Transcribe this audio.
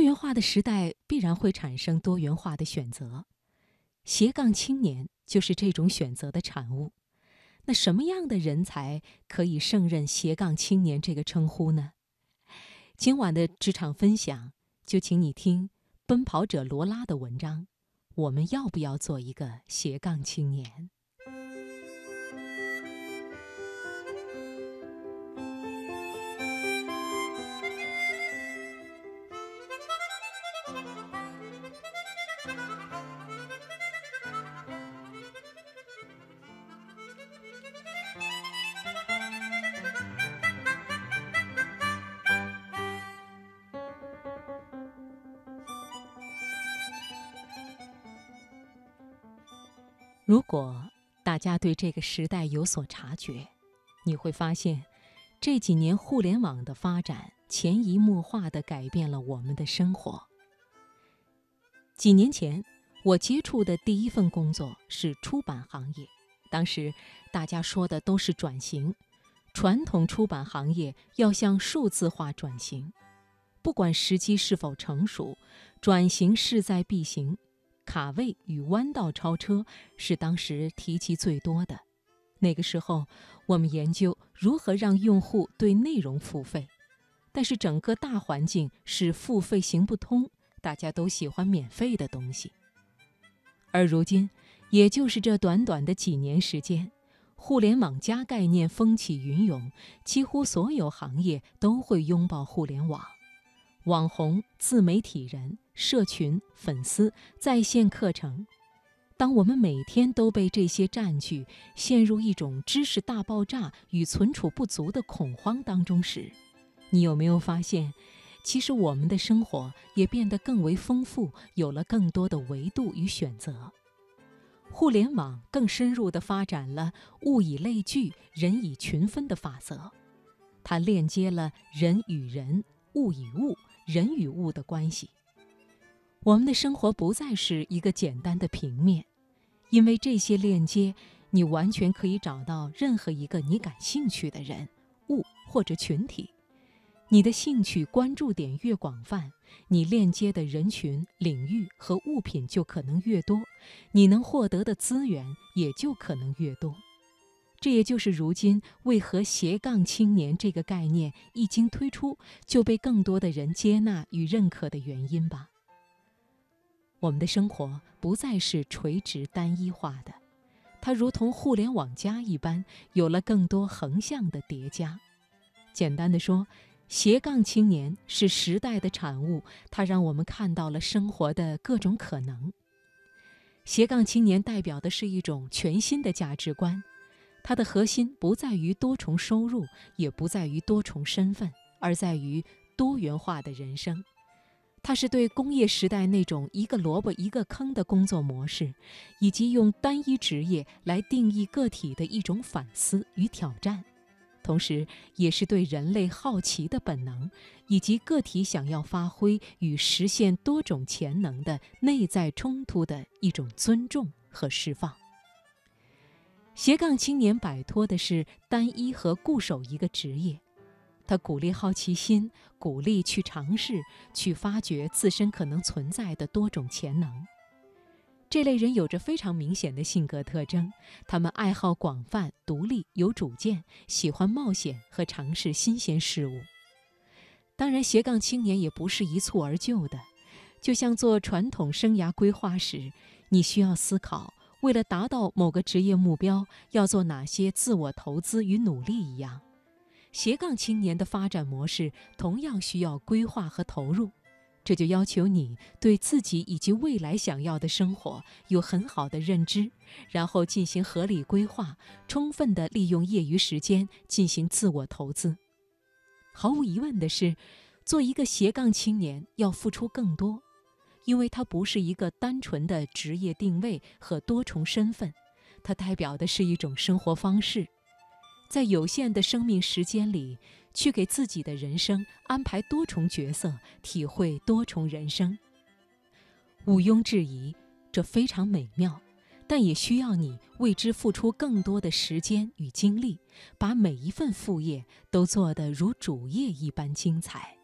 多元化的时代必然会产生多元化的选择，斜杠青年就是这种选择的产物。那什么样的人才可以胜任斜杠青年这个称呼呢？今晚的职场分享，就请你听奔跑者罗拉的文章。我们要不要做一个斜杠青年？如果大家对这个时代有所察觉，你会发现，这几年互联网的发展潜移默化地改变了我们的生活。几年前，我接触的第一份工作是出版行业，当时大家说的都是转型，传统出版行业要向数字化转型，不管时机是否成熟，转型势在必行。卡位与弯道超车是当时提及最多的。那个时候，我们研究如何让用户对内容付费，但是整个大环境是付费行不通，大家都喜欢免费的东西。而如今，也就是这短短的几年时间，互联网加概念风起云涌，几乎所有行业都会拥抱互联网。网红、自媒体人、社群、粉丝、在线课程，当我们每天都被这些占据，陷入一种知识大爆炸与存储不足的恐慌当中时，你有没有发现，其实我们的生活也变得更为丰富，有了更多的维度与选择？互联网更深入地发展了物以类聚、人以群分的法则，它链接了人与人、物与物。人与物的关系，我们的生活不再是一个简单的平面，因为这些链接，你完全可以找到任何一个你感兴趣的人、物或者群体。你的兴趣关注点越广泛，你链接的人群、领域和物品就可能越多，你能获得的资源也就可能越多。这也就是如今为何“斜杠青年”这个概念一经推出就被更多的人接纳与认可的原因吧。我们的生活不再是垂直单一化的，它如同互联网加一般，有了更多横向的叠加。简单的说，“斜杠青年”是时代的产物，它让我们看到了生活的各种可能。斜杠青年代表的是一种全新的价值观。它的核心不在于多重收入，也不在于多重身份，而在于多元化的人生。它是对工业时代那种一个萝卜一个坑的工作模式，以及用单一职业来定义个体的一种反思与挑战，同时也是对人类好奇的本能，以及个体想要发挥与实现多种潜能的内在冲突的一种尊重和释放。斜杠青年摆脱的是单一和固守一个职业，他鼓励好奇心，鼓励去尝试，去发掘自身可能存在的多种潜能。这类人有着非常明显的性格特征，他们爱好广泛、独立、有主见，喜欢冒险和尝试新鲜事物。当然，斜杠青年也不是一蹴而就的，就像做传统生涯规划时，你需要思考。为了达到某个职业目标，要做哪些自我投资与努力一样，斜杠青年的发展模式同样需要规划和投入。这就要求你对自己以及未来想要的生活有很好的认知，然后进行合理规划，充分的利用业余时间进行自我投资。毫无疑问的是，做一个斜杠青年要付出更多。因为它不是一个单纯的职业定位和多重身份，它代表的是一种生活方式，在有限的生命时间里去给自己的人生安排多重角色体会多重人生。毋庸置疑这非常美妙但也需要你为之付出更多的时间与精力把每一份副业都做得如主业一般精彩。